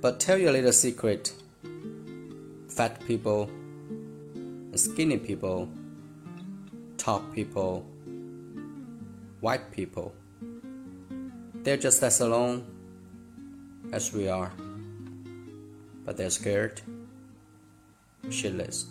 But tell you a little secret fat people, skinny people, tall people, white people, they're just as alone as we are. But they're scared, shitless.